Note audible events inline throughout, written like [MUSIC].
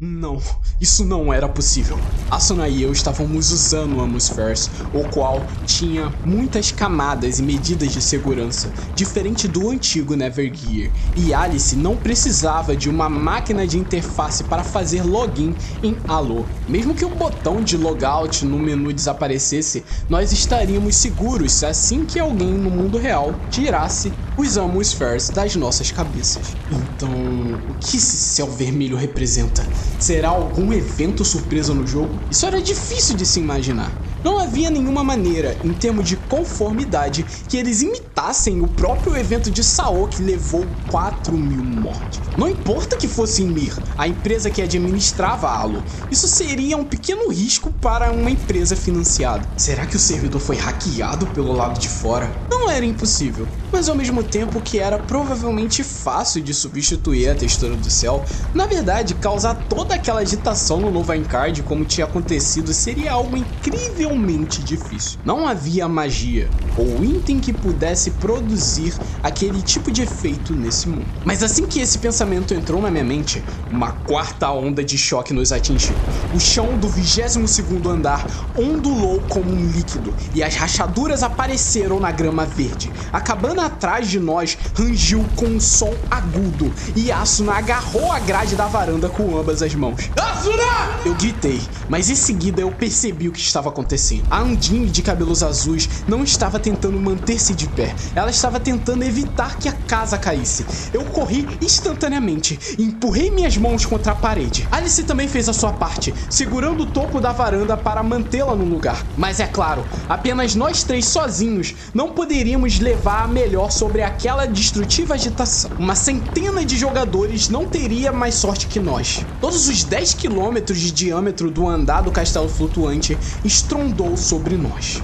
Não, isso não era possível. Asuna e eu estávamos usando o Atmospheres, o qual tinha muitas camadas e medidas de segurança, diferente do antigo Nevergear, e Alice não precisava de uma máquina de interface para fazer login em Halo. Mesmo que o botão de logout no menu desaparecesse, nós estaríamos seguros assim que alguém no mundo real tirasse os Atmospheres das nossas cabeças. Então, o que esse céu vermelho representa? Será algum evento surpresa no jogo? Isso era difícil de se imaginar. Não havia nenhuma maneira, em termos de conformidade, que eles imitassem o próprio evento de Sao que levou 4 mil mortes. Não importa que fosse Mir, a empresa que administrava a Halo, isso seria um pequeno risco para uma empresa financiada. Será que o servidor foi hackeado pelo lado de fora? Não era impossível, mas ao mesmo tempo que era provavelmente fácil de substituir a textura do céu, na verdade, causar toda aquela agitação no novo Encard como tinha acontecido seria algo incrivelmente difícil. Não havia magia ou item que pudesse produzir aquele tipo de efeito nesse mundo. Mas assim que esse pensamento entrou na minha mente, uma quarta onda de choque nos atingiu. O chão do 22º andar ondulou como um líquido e as rachaduras apareceram na grama verde. A cabana atrás de nós rangiu com um som agudo e Asuna agarrou a grade da varanda com ambas as mãos. Asuna! Eu gritei, mas em seguida eu percebi o que estava acontecendo. A Andine de cabelos azuis não estava tentando manter-se de pé, ela estava tentando evitar que a casa caísse. Eu corri instantaneamente e empurrei minhas mãos contra a parede. Alice também fez a sua parte, segurando o topo da varanda para mantê-la no lugar. Mas é claro, apenas nós três sozinhos não poderíamos levar a melhor sobre aquela destrutiva agitação. Uma centena de jogadores não teria mais sorte que nós. Todos os 10 quilômetros de diâmetro do andar do castelo flutuante estrondou sobre nós.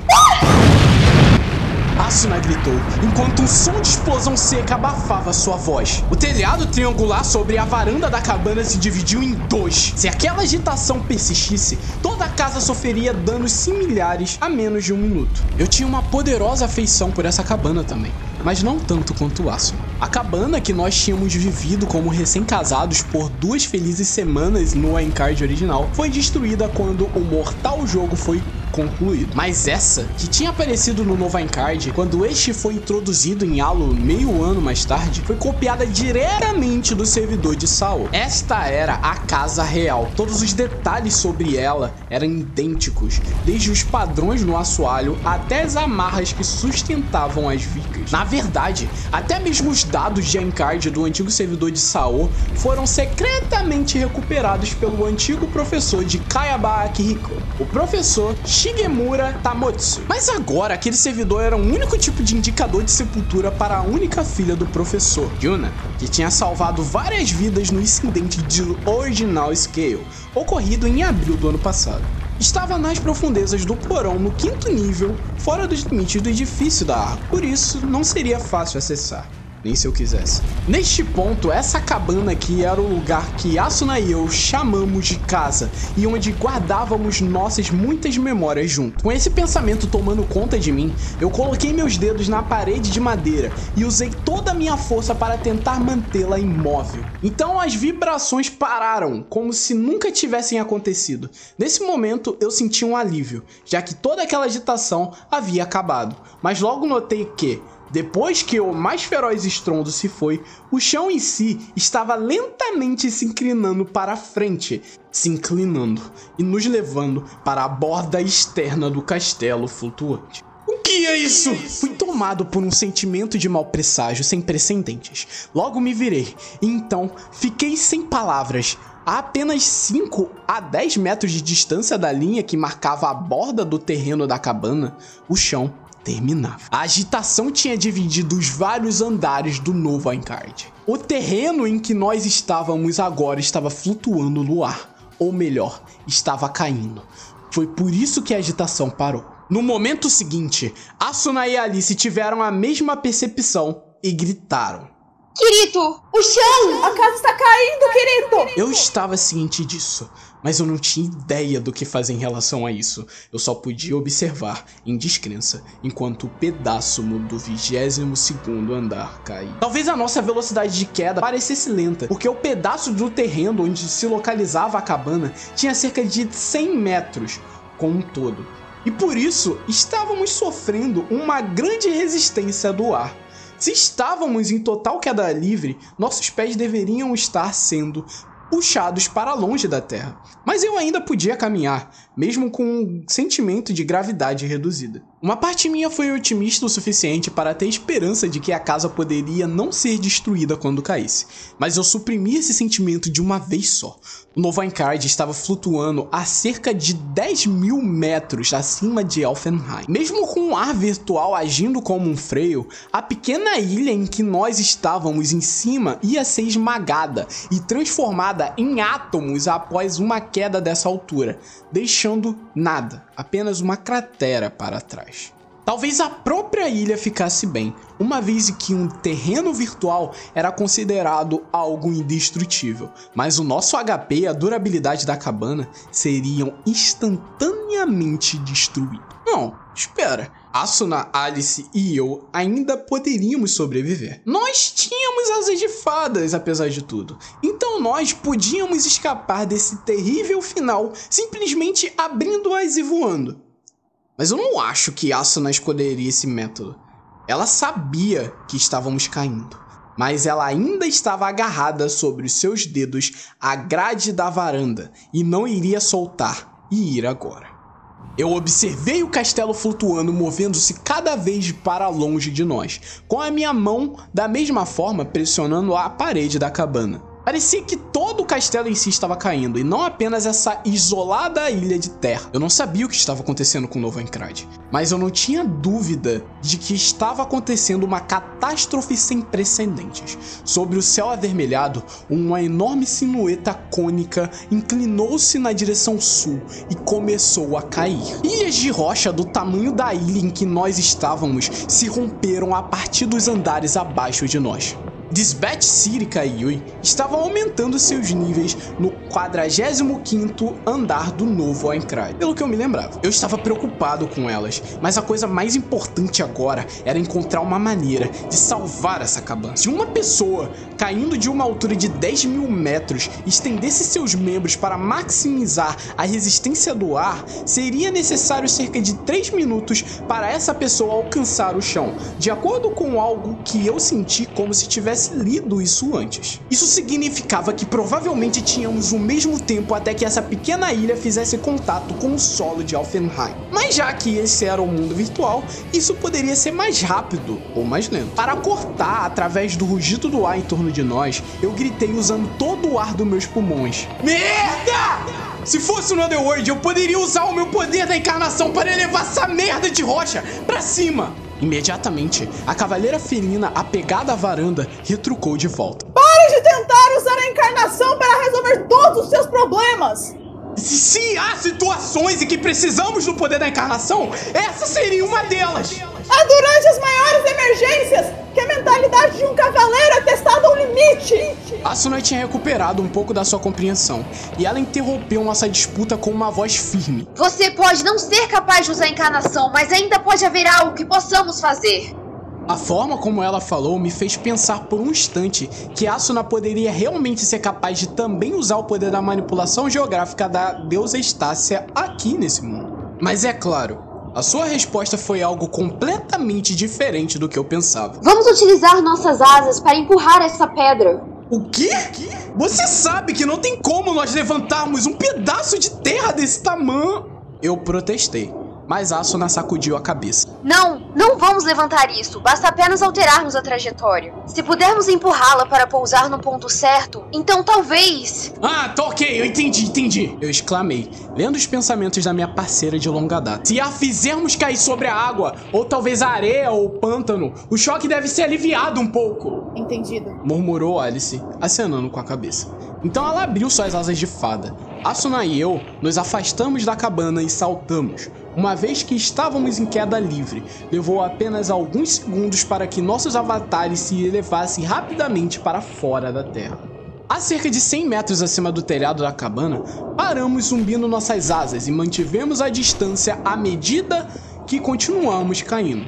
Asuna gritou, enquanto um som de explosão seca abafava sua voz. O telhado triangular sobre a varanda da cabana se dividiu em dois. Se aquela agitação persistisse, toda a casa sofreria danos similares a menos de um minuto. Eu tinha uma poderosa afeição por essa cabana também mas não tanto quanto Asuna. A cabana que nós tínhamos vivido como recém-casados por duas felizes semanas no Encard original foi destruída quando o mortal jogo foi concluído. Mas essa, que tinha aparecido no novo Encard, quando este foi introduzido em Halo meio ano mais tarde, foi copiada diretamente do servidor de Saul. Esta era a casa real. Todos os detalhes sobre ela eram idênticos, desde os padrões no assoalho até as amarras que sustentavam as vigas. Na verdade, até mesmo os dados de Encard do antigo servidor de Sao foram secretamente recuperados pelo antigo professor de Kayaba Akihiko, o professor Shigemura Tamotsu. Mas agora aquele servidor era o único tipo de indicador de sepultura para a única filha do professor, Yuna, que tinha salvado várias vidas no incidente de Original Scale, ocorrido em abril do ano passado. Estava nas profundezas do porão no quinto nível, fora dos limites do edifício da árvore, por isso não seria fácil acessar nem se eu quisesse. Neste ponto, essa cabana aqui era o lugar que Asuna e eu chamamos de casa e onde guardávamos nossas muitas memórias junto. Com esse pensamento tomando conta de mim, eu coloquei meus dedos na parede de madeira e usei toda a minha força para tentar mantê-la imóvel. Então as vibrações pararam, como se nunca tivessem acontecido. Nesse momento eu senti um alívio, já que toda aquela agitação havia acabado, mas logo notei que depois que o mais feroz estrondo se foi, o chão em si estava lentamente se inclinando para a frente, se inclinando e nos levando para a borda externa do castelo flutuante. O que é isso? Fui tomado por um sentimento de mau presságio sem precedentes. Logo me virei, e então fiquei sem palavras. A apenas 5 a 10 metros de distância da linha que marcava a borda do terreno da cabana, o chão terminava. A agitação tinha dividido os vários andares do novo Encard. O terreno em que nós estávamos agora estava flutuando no ar, ou melhor, estava caindo. Foi por isso que a agitação parou. No momento seguinte, Asuna e Alice tiveram a mesma percepção e gritaram. Kirito, o chão! A casa está caindo, Kirito! Eu estava ciente disso, mas eu não tinha ideia do que fazer em relação a isso. Eu só podia observar, em descrença, enquanto o pedaço do 22 segundo andar caía. Talvez a nossa velocidade de queda parecesse lenta, porque o pedaço do terreno onde se localizava a cabana tinha cerca de 100 metros com um todo. E por isso estávamos sofrendo uma grande resistência do ar. Se estávamos em total queda livre, nossos pés deveriam estar sendo puxados para longe da Terra. Mas eu ainda podia caminhar, mesmo com um sentimento de gravidade reduzida. Uma parte minha foi otimista o suficiente para ter esperança de que a casa poderia não ser destruída quando caísse, mas eu suprimi esse sentimento de uma vez só. O Novo Encard estava flutuando a cerca de 10 mil metros acima de Elfenheim. Mesmo com o ar virtual agindo como um freio, a pequena ilha em que nós estávamos em cima ia ser esmagada e transformada em átomos após uma queda dessa altura, nada, apenas uma cratera para trás. Talvez a própria ilha ficasse bem, uma vez que um terreno virtual era considerado algo indestrutível, mas o nosso HP e a durabilidade da cabana seriam instantaneamente destruídos. Não, espera. Asuna, Alice e eu ainda poderíamos sobreviver. Nós tínhamos asas de fadas, apesar de tudo. Então nós podíamos escapar desse terrível final simplesmente abrindo-as e voando. Mas eu não acho que Asuna escolheria esse método. Ela sabia que estávamos caindo, mas ela ainda estava agarrada sobre os seus dedos à grade da varanda e não iria soltar e ir agora. Eu observei o castelo flutuando, movendo-se cada vez para longe de nós, com a minha mão da mesma forma pressionando a parede da cabana. Parecia que todo o castelo em si estava caindo, e não apenas essa isolada ilha de terra. Eu não sabia o que estava acontecendo com o Novo Encrade, mas eu não tinha dúvida de que estava acontecendo uma catástrofe sem precedentes. Sobre o céu avermelhado, uma enorme silhueta cônica inclinou-se na direção sul e começou a cair. Ilhas de rocha do tamanho da ilha em que nós estávamos se romperam a partir dos andares abaixo de nós. Dispatch City Kaiui estavam aumentando seus níveis no 45º andar do novo Aincrad, pelo que eu me lembrava. Eu estava preocupado com elas, mas a coisa mais importante agora era encontrar uma maneira de salvar essa cabana. Se uma pessoa caindo de uma altura de 10 mil metros estendesse seus membros para maximizar a resistência do ar, seria necessário cerca de 3 minutos para essa pessoa alcançar o chão, de acordo com algo que eu senti como se tivesse lido isso antes. Isso significava que provavelmente tínhamos o mesmo tempo até que essa pequena ilha fizesse contato com o solo de Alfenheim. Mas já que esse era o mundo virtual, isso poderia ser mais rápido ou mais lento. Para cortar através do rugido do ar em torno de nós, eu gritei usando todo o ar dos meus pulmões. Merda! Se fosse no Underworld, eu poderia usar o meu poder da encarnação para elevar essa merda de rocha para cima. Imediatamente, a cavaleira felina apegada à varanda retrucou de volta. Pare de tentar usar a encarnação para resolver todos os seus problemas! Se, se há situações em que precisamos do poder da encarnação, essa seria uma delas! É durante as maiores emergências que a mentalidade de um cavaleiro é testada ao limite! Asuna tinha recuperado um pouco da sua compreensão, e ela interrompeu nossa disputa com uma voz firme. Você pode não ser capaz de usar a encarnação, mas ainda pode haver algo que possamos fazer. A forma como ela falou me fez pensar por um instante que Asuna poderia realmente ser capaz de também usar o poder da manipulação geográfica da deusa Estácia aqui nesse mundo. Mas é claro, a sua resposta foi algo completamente diferente do que eu pensava. Vamos utilizar nossas asas para empurrar essa pedra. O quê? Você sabe que não tem como nós levantarmos um pedaço de terra desse tamanho. Eu protestei mas Asuna sacudiu a cabeça. Não, não vamos levantar isso. Basta apenas alterarmos a trajetória. Se pudermos empurrá-la para pousar no ponto certo, então talvez. Ah, tá ok, eu entendi, entendi. Eu exclamei, lendo os pensamentos da minha parceira de longa data. Se a fizermos cair sobre a água, ou talvez a areia ou o pântano, o choque deve ser aliviado um pouco. Entendido. Murmurou Alice, acenando com a cabeça. Então ela abriu suas asas de fada. Asuna e eu nos afastamos da cabana e saltamos. Uma vez que estávamos em queda livre, levou apenas alguns segundos para que nossos avatares se elevassem rapidamente para fora da Terra. A cerca de 100 metros acima do telhado da cabana, paramos zumbindo nossas asas e mantivemos a distância à medida que continuamos caindo.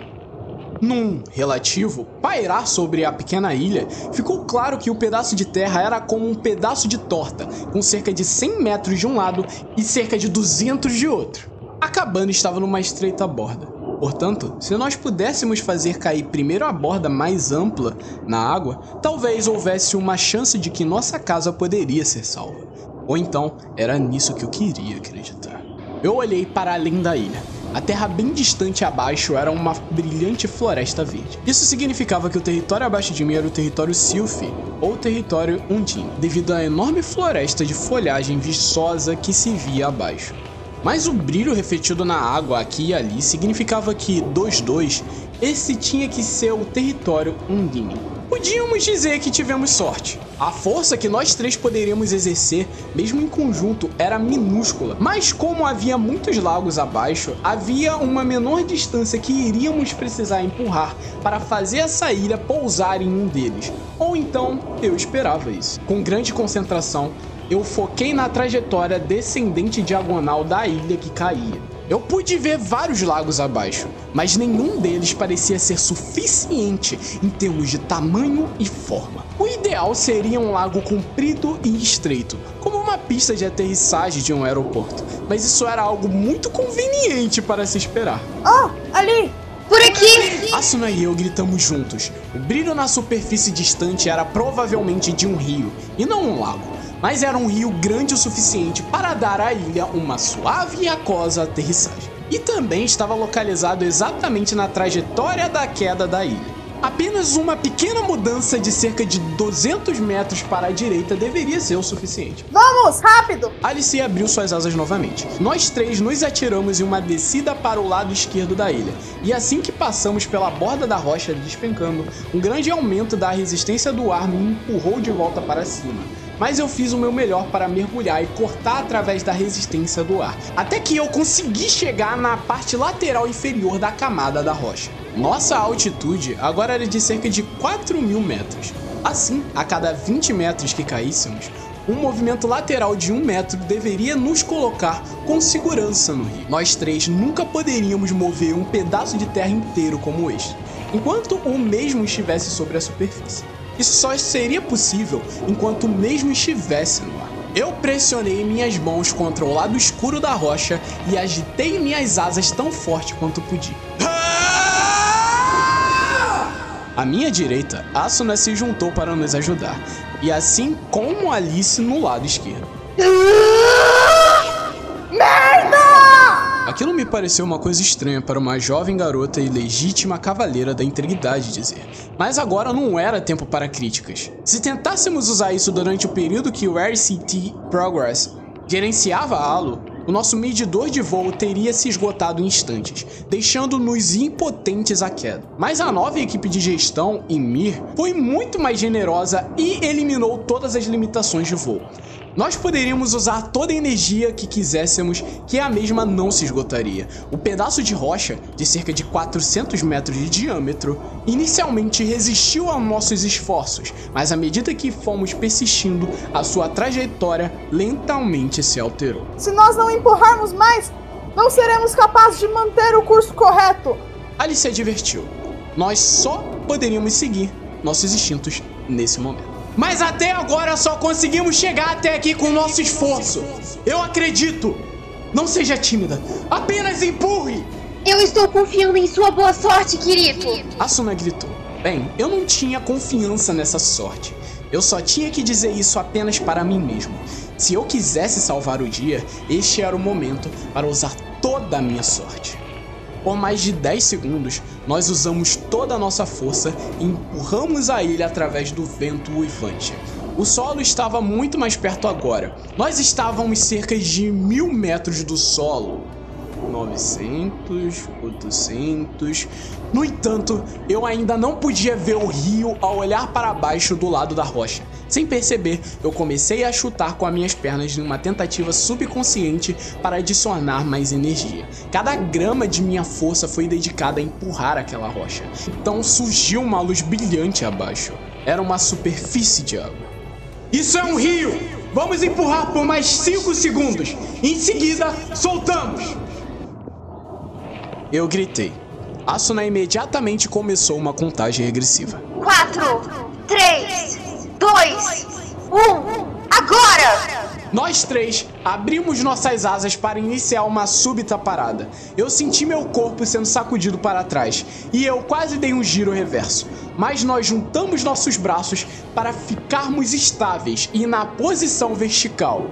Num relativo pairar sobre a pequena ilha, ficou claro que o pedaço de terra era como um pedaço de torta, com cerca de 100 metros de um lado e cerca de 200 de outro. A cabana estava numa estreita borda. Portanto, se nós pudéssemos fazer cair primeiro a borda mais ampla na água, talvez houvesse uma chance de que nossa casa poderia ser salva. Ou então, era nisso que eu queria acreditar. Eu olhei para além da ilha. A terra bem distante abaixo era uma brilhante floresta verde. Isso significava que o território abaixo de mim era o território Silphi, ou território Undine, devido à enorme floresta de folhagem viçosa que se via abaixo. Mas o brilho refletido na água aqui e ali significava que, dos dois, esse tinha que ser o território Undine. Podíamos dizer que tivemos sorte. A força que nós três poderíamos exercer, mesmo em conjunto, era minúscula. Mas como havia muitos lagos abaixo, havia uma menor distância que iríamos precisar empurrar para fazer essa ilha pousar em um deles. Ou então, eu esperava isso. Com grande concentração, eu foquei na trajetória descendente diagonal da ilha que caía. Eu pude ver vários lagos abaixo, mas nenhum deles parecia ser suficiente em termos de tamanho e forma. O ideal seria um lago comprido e estreito, como uma pista de aterrissagem de um aeroporto, mas isso era algo muito conveniente para se esperar. Oh, ali! Por aqui! Asuna e eu gritamos juntos. O brilho na superfície distante era provavelmente de um rio, e não um lago mas era um rio grande o suficiente para dar à ilha uma suave e aquosa aterrissagem. E também estava localizado exatamente na trajetória da queda da ilha. Apenas uma pequena mudança de cerca de 200 metros para a direita deveria ser o suficiente. Vamos, rápido! Alice abriu suas asas novamente. Nós três nos atiramos em uma descida para o lado esquerdo da ilha, e assim que passamos pela borda da rocha despencando, um grande aumento da resistência do ar me empurrou de volta para cima mas eu fiz o meu melhor para mergulhar e cortar através da resistência do ar, até que eu consegui chegar na parte lateral inferior da camada da rocha. Nossa altitude agora era de cerca de 4 mil metros. Assim, a cada 20 metros que caíssemos, um movimento lateral de um metro deveria nos colocar com segurança no rio. Nós três nunca poderíamos mover um pedaço de terra inteiro como este, enquanto o mesmo estivesse sobre a superfície. Isso só seria possível enquanto mesmo estivesse no ar. Eu pressionei minhas mãos contra o lado escuro da rocha e agitei minhas asas tão forte quanto podia. À minha direita, Asuna se juntou para nos ajudar, e assim como Alice no lado esquerdo. [LAUGHS] Aquilo me pareceu uma coisa estranha para uma jovem garota e legítima cavaleira da integridade dizer. Mas agora não era tempo para críticas. Se tentássemos usar isso durante o período que o RCT Progress gerenciava a Halo, o nosso medidor de voo teria se esgotado em instantes, deixando-nos impotentes à queda. Mas a nova equipe de gestão, Mir, foi muito mais generosa e eliminou todas as limitações de voo. Nós poderíamos usar toda a energia que quiséssemos, que a mesma não se esgotaria. O pedaço de rocha, de cerca de 400 metros de diâmetro, inicialmente resistiu aos nossos esforços, mas à medida que fomos persistindo, a sua trajetória lentamente se alterou. Se nós não empurrarmos mais, não seremos capazes de manter o curso correto. Alice se advertiu. Nós só poderíamos seguir nossos instintos nesse momento. Mas até agora só conseguimos chegar até aqui com nosso esforço. Eu acredito. Não seja tímida. Apenas empurre. Eu estou confiando em sua boa sorte, querido. Asuna gritou. Bem, eu não tinha confiança nessa sorte. Eu só tinha que dizer isso apenas para mim mesmo. Se eu quisesse salvar o dia, este era o momento para usar toda a minha sorte. Por mais de 10 segundos, nós usamos toda a nossa força e empurramos a ilha através do vento uivante. O solo estava muito mais perto agora. Nós estávamos cerca de mil metros do solo. 900, 800. No entanto, eu ainda não podia ver o rio ao olhar para baixo do lado da rocha. Sem perceber, eu comecei a chutar com as minhas pernas numa tentativa subconsciente para adicionar mais energia. Cada grama de minha força foi dedicada a empurrar aquela rocha. Então surgiu uma luz brilhante abaixo. Era uma superfície de água. Isso é um rio! Vamos empurrar por mais 5 segundos. Em seguida, soltamos! Eu gritei. Asuna imediatamente começou uma contagem regressiva. 4, 3, 2, 1, agora! Nós três abrimos nossas asas para iniciar uma súbita parada. Eu senti meu corpo sendo sacudido para trás e eu quase dei um giro reverso. Mas nós juntamos nossos braços para ficarmos estáveis e na posição vertical.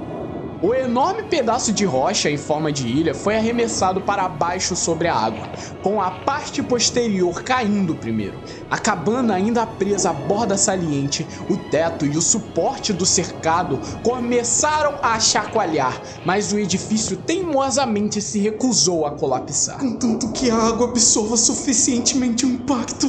O enorme pedaço de rocha em forma de ilha foi arremessado para baixo sobre a água, com a parte posterior caindo primeiro. A cabana ainda presa à borda saliente, o teto e o suporte do cercado começaram a chacoalhar, mas o edifício teimosamente se recusou a colapsar. Contanto que a água absorva suficientemente o impacto,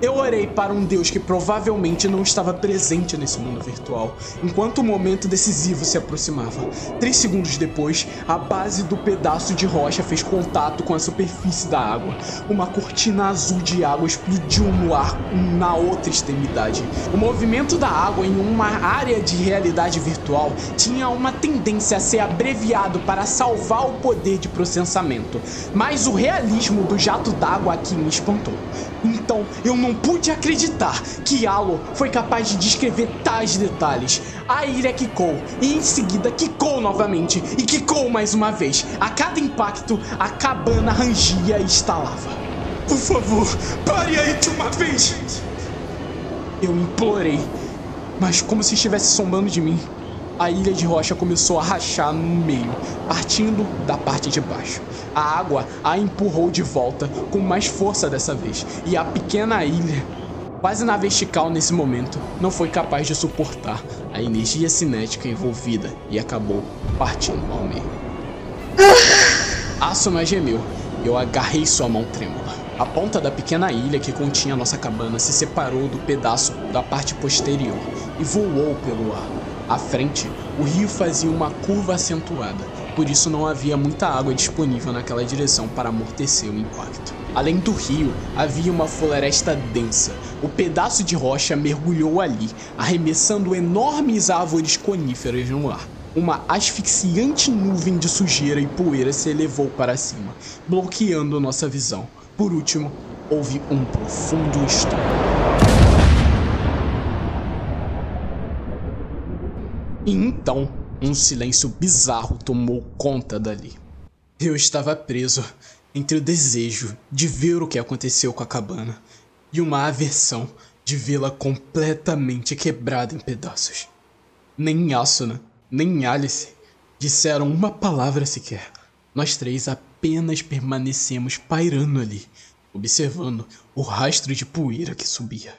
eu orei para um Deus que provavelmente não estava presente nesse mundo virtual, enquanto o momento decisivo se aproximava. Três segundos depois, a base do pedaço de rocha fez contato com a superfície da água. Uma cortina azul de água explodiu no ar na outra extremidade. O movimento da água em uma área de realidade virtual tinha uma tendência a ser abreviado para salvar o poder de processamento, mas o realismo do jato d'água aqui me espantou. Então eu não pude acreditar que Alo foi capaz de descrever tais detalhes. A ilha quicou e em seguida quicou novamente e quicou mais uma vez. A cada impacto, a cabana rangia e estalava. Por favor, pare aí de uma vez! Eu implorei, mas como se estivesse sombando de mim, a ilha de rocha começou a rachar no meio, partindo da parte de baixo. A água a empurrou de volta com mais força dessa vez, e a pequena ilha, quase na vertical nesse momento, não foi capaz de suportar a energia cinética envolvida e acabou partindo ao meio. Asuna gemeu. Eu agarrei sua mão trêmula. A ponta da pequena ilha que continha nossa cabana se separou do pedaço da parte posterior e voou pelo ar. À frente, o rio fazia uma curva acentuada, por isso não havia muita água disponível naquela direção para amortecer o impacto. Além do rio, havia uma floresta densa. O pedaço de rocha mergulhou ali, arremessando enormes árvores coníferas no ar. Uma asfixiante nuvem de sujeira e poeira se elevou para cima, bloqueando nossa visão. Por último, houve um profundo estouro. E então, um silêncio bizarro tomou conta dali. Eu estava preso entre o desejo de ver o que aconteceu com a cabana e uma aversão de vê-la completamente quebrada em pedaços. Nem Asuna, nem Alice disseram uma palavra sequer. Nós três apenas permanecemos pairando ali, observando o rastro de poeira que subia.